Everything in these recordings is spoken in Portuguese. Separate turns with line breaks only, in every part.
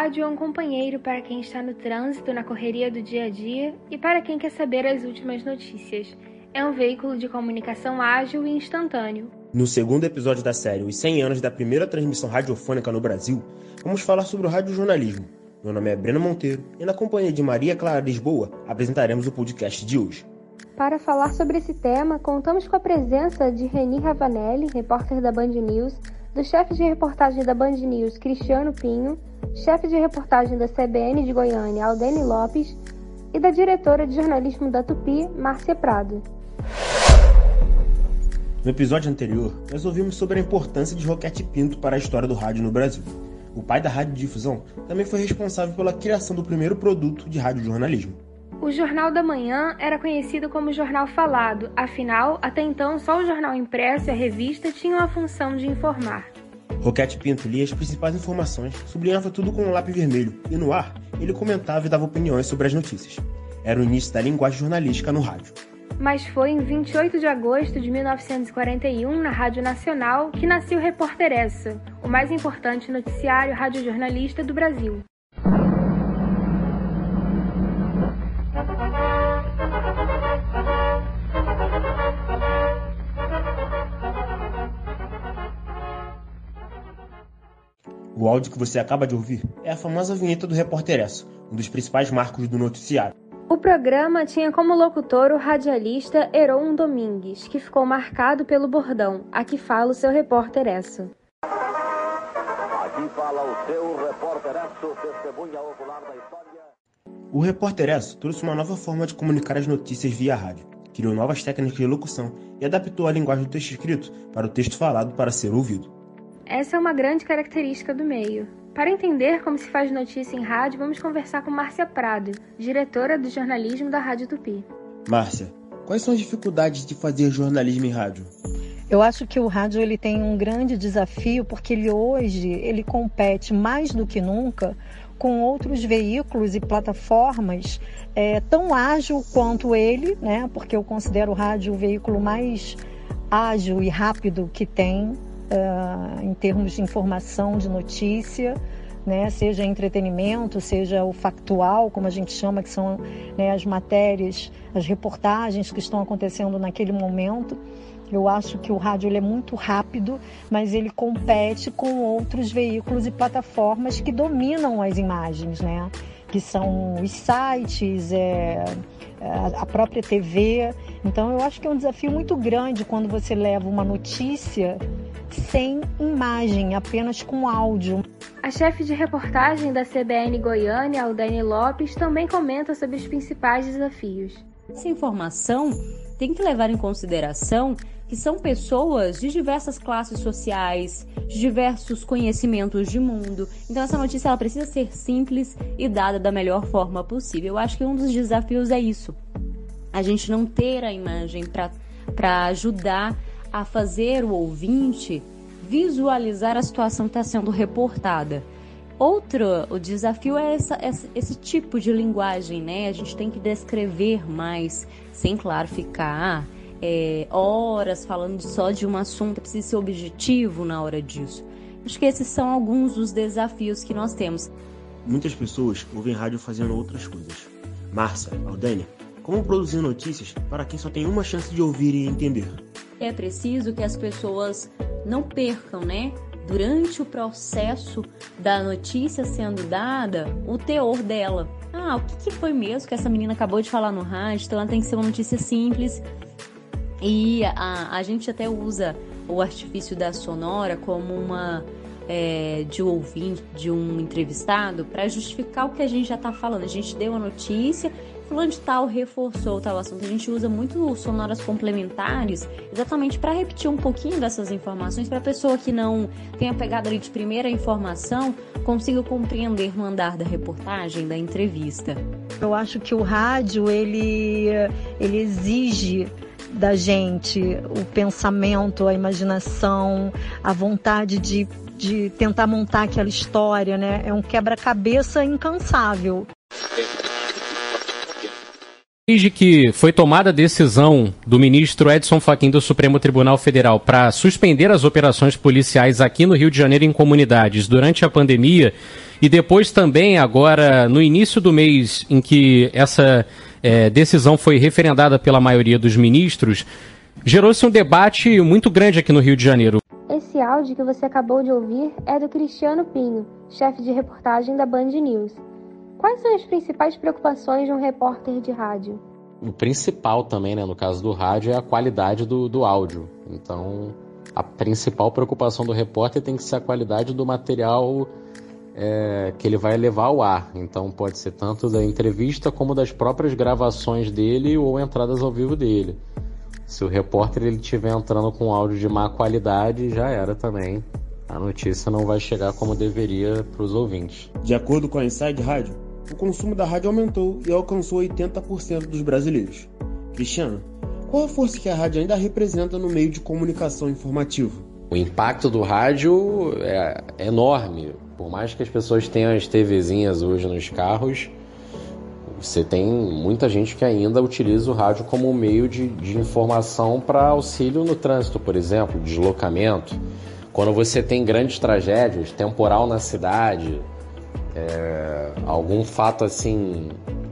rádio é um companheiro para quem está no trânsito, na correria do dia a dia e para quem quer saber as últimas notícias. É um veículo de comunicação ágil e instantâneo.
No segundo episódio da série Os 100 anos da primeira transmissão radiofônica no Brasil, vamos falar sobre o radiojornalismo. Meu nome é Breno Monteiro e na companhia de Maria Clara Lisboa apresentaremos o podcast de hoje.
Para falar sobre esse tema, contamos com a presença de Reni Ravanelli, repórter da Band News, do chefe de reportagem da Band News, Cristiano Pinho, chefe de reportagem da CBN de Goiânia, Aldene Lopes, e da diretora de jornalismo da Tupi, Márcia Prado.
No episódio anterior, nós ouvimos sobre a importância de Roquete Pinto para a história do rádio no Brasil. O pai da radiodifusão também foi responsável pela criação do primeiro produto de radiojornalismo.
O Jornal da Manhã era conhecido como Jornal Falado, afinal, até então só o jornal impresso e a revista tinham a função de informar.
Roquete Pinto lia as principais informações, sublinhava tudo com um lápis vermelho e no ar ele comentava e dava opiniões sobre as notícias. Era o início da linguagem jornalística no rádio.
Mas foi em 28 de agosto de 1941, na Rádio Nacional, que nasceu o Repórter Essa, o mais importante noticiário radiojornalista do Brasil.
O áudio que você acaba de ouvir é a famosa vinheta do Repórter Essa, um dos principais marcos do noticiário.
O programa tinha como locutor o radialista Heron Domingues, que ficou marcado pelo bordão Aqui fala o seu repórter Esso.
Aqui fala o seu repórter Esso, testemunha ocular da história.
O Repórter Esso trouxe uma nova forma de comunicar as notícias via rádio, criou novas técnicas de locução e adaptou a linguagem do texto escrito para o texto falado para ser ouvido.
Essa é uma grande característica do meio. Para entender como se faz notícia em rádio, vamos conversar com Márcia Prado, diretora do jornalismo da Rádio Tupi.
Márcia, quais são as dificuldades de fazer jornalismo em rádio?
Eu acho que o rádio ele tem um grande desafio porque ele hoje ele compete mais do que nunca com outros veículos e plataformas é, tão ágil quanto ele, né? Porque eu considero o rádio o veículo mais ágil e rápido que tem uh, em termos de informação, de notícia, né, seja entretenimento, seja o factual, como a gente chama, que são né, as matérias, as reportagens que estão acontecendo naquele momento. Eu acho que o rádio ele é muito rápido, mas ele compete com outros veículos e plataformas que dominam as imagens, né? Que são os sites, é, a própria TV. Então, eu acho que é um desafio muito grande quando você leva uma notícia sem imagem, apenas com áudio.
A chefe de reportagem da CBN Goiânia, Aldane Lopes, também comenta sobre os principais desafios.
Essa informação tem que levar em consideração que são pessoas de diversas classes sociais, de diversos conhecimentos de mundo. Então essa notícia ela precisa ser simples e dada da melhor forma possível. Eu acho que um dos desafios é isso. A gente não ter a imagem para ajudar a fazer o ouvinte visualizar a situação que está sendo reportada. Outro o desafio é essa, esse tipo de linguagem, né? A gente tem que descrever mais, sem, claro, ficar é, horas falando só de um assunto, é precisa ser objetivo na hora disso. Acho que esses são alguns dos desafios que nós temos.
Muitas pessoas ouvem rádio fazendo outras coisas. Márcia, Aldênia, como produzir notícias para quem só tem uma chance de ouvir e entender?
É preciso que as pessoas não percam, né? Durante o processo da notícia sendo dada, o teor dela. Ah, o que, que foi mesmo que essa menina acabou de falar no rádio? Então ela tem que ser uma notícia simples. E a, a gente até usa o artifício da sonora como uma é, de um ouvinte, de um entrevistado, para justificar o que a gente já está falando. A gente deu a notícia fulano de tal reforçou tal assunto. A gente usa muito sonoras complementares exatamente para repetir um pouquinho dessas informações para a pessoa que não tenha pegado ali de primeira informação consiga compreender no andar da reportagem, da entrevista.
Eu acho que o rádio ele, ele exige da gente o pensamento, a imaginação, a vontade de, de tentar montar aquela história, né? É um quebra-cabeça incansável.
Desde que foi tomada a decisão do ministro Edson Fachin do Supremo Tribunal Federal para suspender as operações policiais aqui no Rio de Janeiro em comunidades durante a pandemia e depois também agora no início do mês em que essa é, decisão foi referendada pela maioria dos ministros, gerou-se um debate muito grande aqui no Rio de Janeiro.
Esse áudio que você acabou de ouvir é do Cristiano Pinho, chefe de reportagem da Band News. Quais são as principais preocupações de um repórter de rádio?
O principal também, né, no caso do rádio, é a qualidade do, do áudio. Então, a principal preocupação do repórter tem que ser a qualidade do material é, que ele vai levar ao ar. Então, pode ser tanto da entrevista como das próprias gravações dele ou entradas ao vivo dele. Se o repórter ele estiver entrando com áudio de má qualidade, já era também. A notícia não vai chegar como deveria para os ouvintes.
De acordo com a Inside Rádio, o consumo da rádio aumentou e alcançou 80% dos brasileiros. Cristiano, qual a força que a rádio ainda representa no meio de comunicação informativo?
O impacto do rádio é enorme. Por mais que as pessoas tenham as TVzinhas hoje nos carros, você tem muita gente que ainda utiliza o rádio como meio de, de informação para auxílio no trânsito, por exemplo, deslocamento. Quando você tem grandes tragédias, temporal na cidade, é, algum fato assim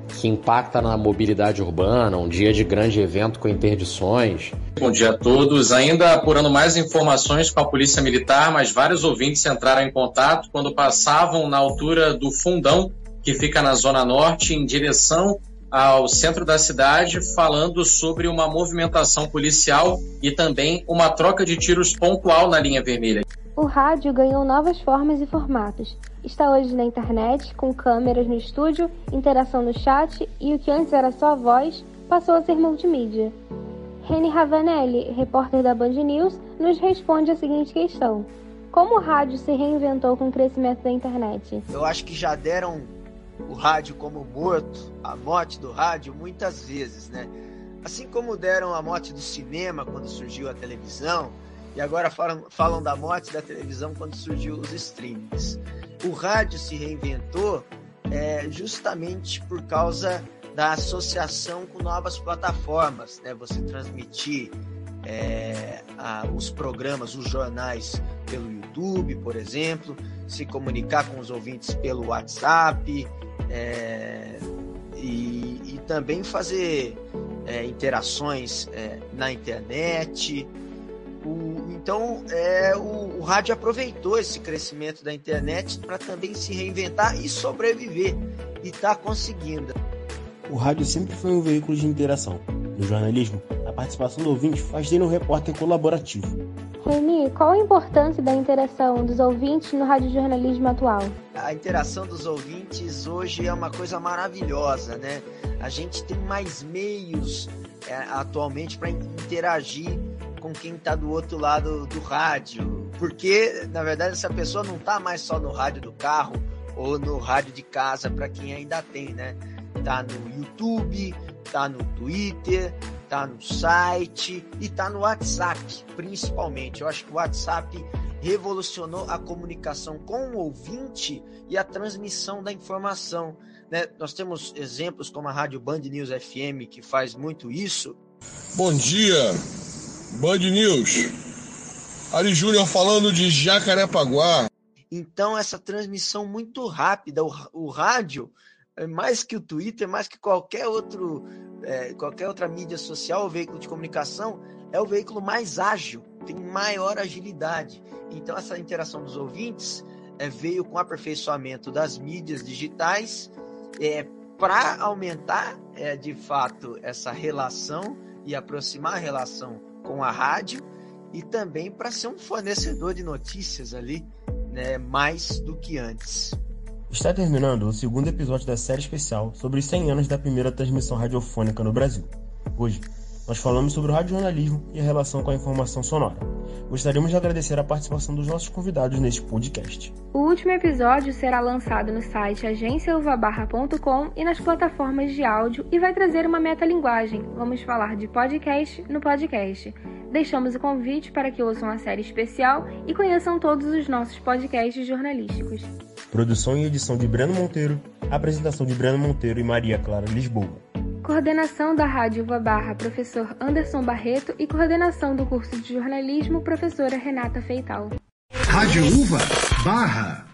que impacta na mobilidade urbana, um dia de grande evento com interdições.
Bom dia a todos. Ainda apurando mais informações com a Polícia Militar, mas vários ouvintes entraram em contato quando passavam na altura do Fundão, que fica na Zona Norte, em direção ao centro da cidade, falando sobre uma movimentação policial e também uma troca de tiros pontual na linha vermelha.
O rádio ganhou novas formas e formatos. Está hoje na internet, com câmeras no estúdio, interação no chat e o que antes era só voz passou a ser multimídia. Reni Ravanelli, repórter da Band News, nos responde a seguinte questão: Como o rádio se reinventou com o crescimento da internet?
Eu acho que já deram o rádio como morto, a morte do rádio, muitas vezes, né? Assim como deram a morte do cinema quando surgiu a televisão, e agora falam, falam da morte da televisão quando surgiu os streamings. O rádio se reinventou é, justamente por causa da associação com novas plataformas, né? Você transmitir é, a, os programas, os jornais pelo YouTube, por exemplo, se comunicar com os ouvintes pelo WhatsApp, é, e, e, também fazer é, interações é, na internet. O, então, é, o, o, rádio aproveitou esse crescimento da internet para também se reinventar e sobreviver, e está conseguindo.
O rádio sempre foi um veículo de interação. No jornalismo, a participação do ouvinte faz dele um repórter colaborativo.
Reni, qual a importância da interação dos ouvintes no radiojornalismo atual?
A interação dos ouvintes hoje é uma coisa maravilhosa, né? A gente tem mais meios é, atualmente para interagir com quem está do outro lado do rádio, porque na verdade essa pessoa não está mais só no rádio do carro ou no rádio de casa para quem ainda tem, né? Tá no YouTube, tá no Twitter, tá no site e tá no WhatsApp, principalmente. Eu acho que o WhatsApp revolucionou a comunicação com o ouvinte e a transmissão da informação. Né? Nós temos exemplos como a Rádio Band News FM, que faz muito isso.
Bom dia, Band News. Ari Júnior falando de Jacarepaguá.
Então, essa transmissão muito rápida, o, o rádio, é mais que o Twitter, mais que qualquer outro é, qualquer outra mídia social ou veículo de comunicação, é o veículo mais ágil, tem maior agilidade. Então, essa interação dos ouvintes é, veio com o aperfeiçoamento das mídias digitais é, para aumentar, é, de fato, essa relação e aproximar a relação com a rádio e também para ser um fornecedor de notícias ali, né, mais do que antes.
Está terminando o segundo episódio da série especial sobre os 100 anos da primeira transmissão radiofônica no Brasil. Hoje, nós falamos sobre o radiojornalismo e a relação com a informação sonora. Gostaríamos de agradecer a participação dos nossos convidados neste podcast.
O último episódio será lançado no site agenciauvabarra.com e nas plataformas de áudio e vai trazer uma metalinguagem. Vamos falar de podcast no podcast. Deixamos o convite para que ouçam a série especial e conheçam todos os nossos podcasts jornalísticos.
Produção e edição de Breno Monteiro, apresentação de Breno Monteiro e Maria Clara Lisboa.
Coordenação da Rádio Uva Barra, professor Anderson Barreto e coordenação do curso de jornalismo, professora Renata Feital.
Rádio Uva Barra.